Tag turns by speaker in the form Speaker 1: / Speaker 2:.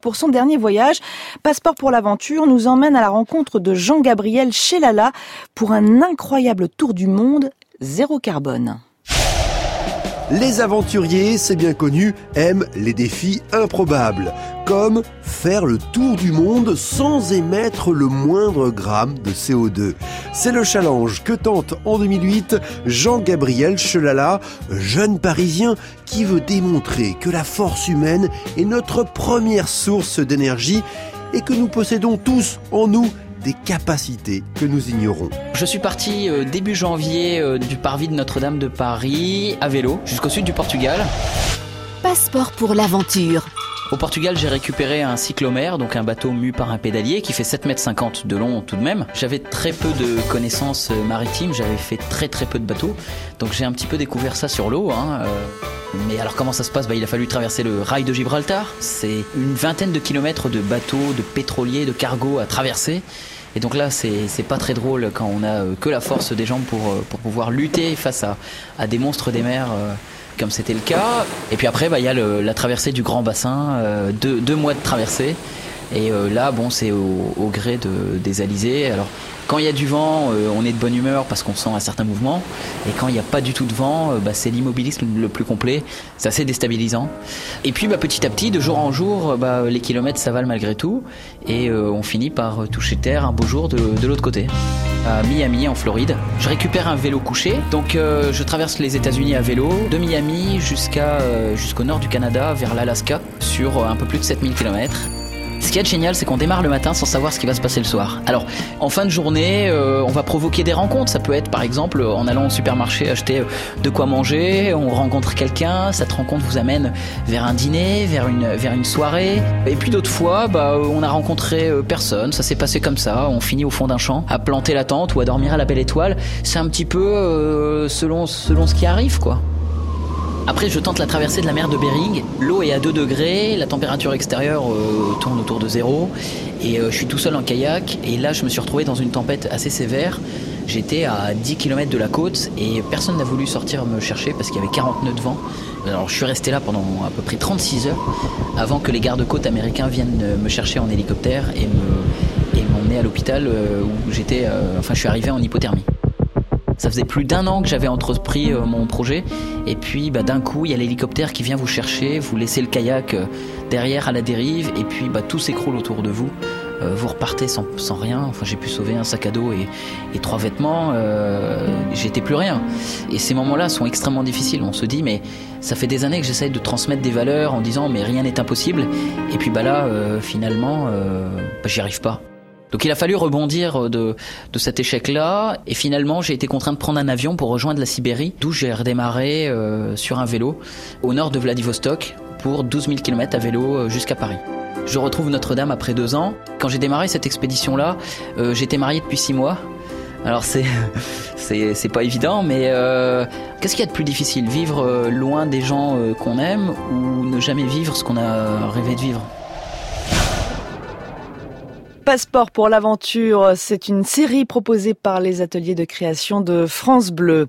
Speaker 1: Pour son dernier voyage, Passeport pour l'aventure nous emmène à la rencontre de Jean-Gabriel Chelala pour un incroyable tour du monde zéro carbone.
Speaker 2: Les aventuriers, c'est bien connu, aiment les défis improbables, comme faire le tour du monde sans émettre le moindre gramme de CO2. C'est le challenge que tente en 2008 Jean-Gabriel Chelala, jeune parisien qui veut démontrer que la force humaine est notre première source d'énergie et que nous possédons tous en nous des capacités que nous ignorons.
Speaker 3: Je suis parti euh, début janvier euh, du parvis de Notre-Dame de Paris à vélo jusqu'au sud du Portugal.
Speaker 4: Passeport pour l'aventure.
Speaker 3: Au Portugal, j'ai récupéré un cyclomère, donc un bateau mu par un pédalier qui fait 7,50 m de long tout de même. J'avais très peu de connaissances euh, maritimes, j'avais fait très très peu de bateaux, donc j'ai un petit peu découvert ça sur l'eau. Hein, mais alors comment ça se passe? Bah, Il a fallu traverser le rail de Gibraltar. C'est une vingtaine de kilomètres de bateaux, de pétroliers, de cargos à traverser. Et donc là, c'est pas très drôle quand on a euh, que la force des jambes pour, euh, pour pouvoir lutter face à, à des monstres des mers euh, comme c'était le cas. Et puis après, bah, il y a la traversée du grand bassin, deux, mois de traversée. Et là, bon, c'est au, gré de, des alizés. Alors, quand il y a du vent, euh, on est de bonne humeur parce qu'on sent un certain mouvement. Et quand il n'y a pas du tout de vent, euh, bah, c'est l'immobilisme le plus complet. C'est assez déstabilisant. Et puis bah, petit à petit, de jour en jour, bah, les kilomètres s'avalent malgré tout. Et euh, on finit par toucher terre un beau jour de, l'autre côté à Miami en Floride. Je récupère un vélo couché, donc euh, je traverse les États-Unis à vélo de Miami euh, jusqu'au nord du Canada vers l'Alaska sur un peu plus de 7000 km. Ce qui est génial, c'est qu'on démarre le matin sans savoir ce qui va se passer le soir. Alors, en fin de journée, euh, on va provoquer des rencontres. Ça peut être, par exemple, en allant au supermarché acheter euh, de quoi manger, on rencontre quelqu'un, cette rencontre vous amène vers un dîner, vers une, soirée. Et puis d'autres fois, bah, on a rencontré euh, personne, ça s'est passé comme ça. On finit au fond d'un champ, à planter la tente ou à dormir à la belle étoile. C'est un petit peu euh, selon, selon ce qui arrive, quoi. Après, je tente la traversée de la mer de Bering. L'eau est à 2 degrés, la température extérieure euh, tourne autour de zéro. Et euh, je suis tout seul en kayak. Et là, je me suis retrouvé dans une tempête assez sévère. J'étais à 10 km de la côte et personne n'a voulu sortir me chercher parce qu'il y avait 40 nœuds de vent. Alors je suis resté là pendant à peu près 36 heures avant que les gardes-côtes américains viennent me chercher en hélicoptère et m'emmener à l'hôpital euh, où j'étais. enfin, je suis arrivé en hypothermie. Ça faisait plus d'un an que j'avais entrepris euh, mon projet. Et puis bah, d'un coup, il y a l'hélicoptère qui vient vous chercher, vous laissez le kayak euh, derrière à la dérive, et puis bah, tout s'écroule autour de vous. Euh, vous repartez sans, rien. Enfin, j'ai pu sauver un sac à dos et, trois vêtements. J'étais plus rien. Et ces moments-là sont extrêmement difficiles. On se dit, mais ça fait des années que j'essaye de transmettre des valeurs en disant, mais rien n'est impossible. Et puis bah là, finalement, j'y arrive pas. Donc il a fallu rebondir de, de cet échec-là et finalement j'ai été contraint de prendre un avion pour rejoindre la Sibérie d'où j'ai redémarré euh, sur un vélo au nord de Vladivostok pour 12 000 km à vélo euh, jusqu'à Paris. Je retrouve Notre-Dame après deux ans. Quand j'ai démarré cette expédition-là, euh, j'étais marié depuis six mois. Alors c'est c'est pas évident, mais euh, qu'est-ce qu'il y a de plus difficile? Vivre loin des gens qu'on aime ou ne jamais vivre ce qu'on a rêvé de vivre?
Speaker 1: Passeport pour l'aventure, c'est une série proposée par les ateliers de création de France Bleu.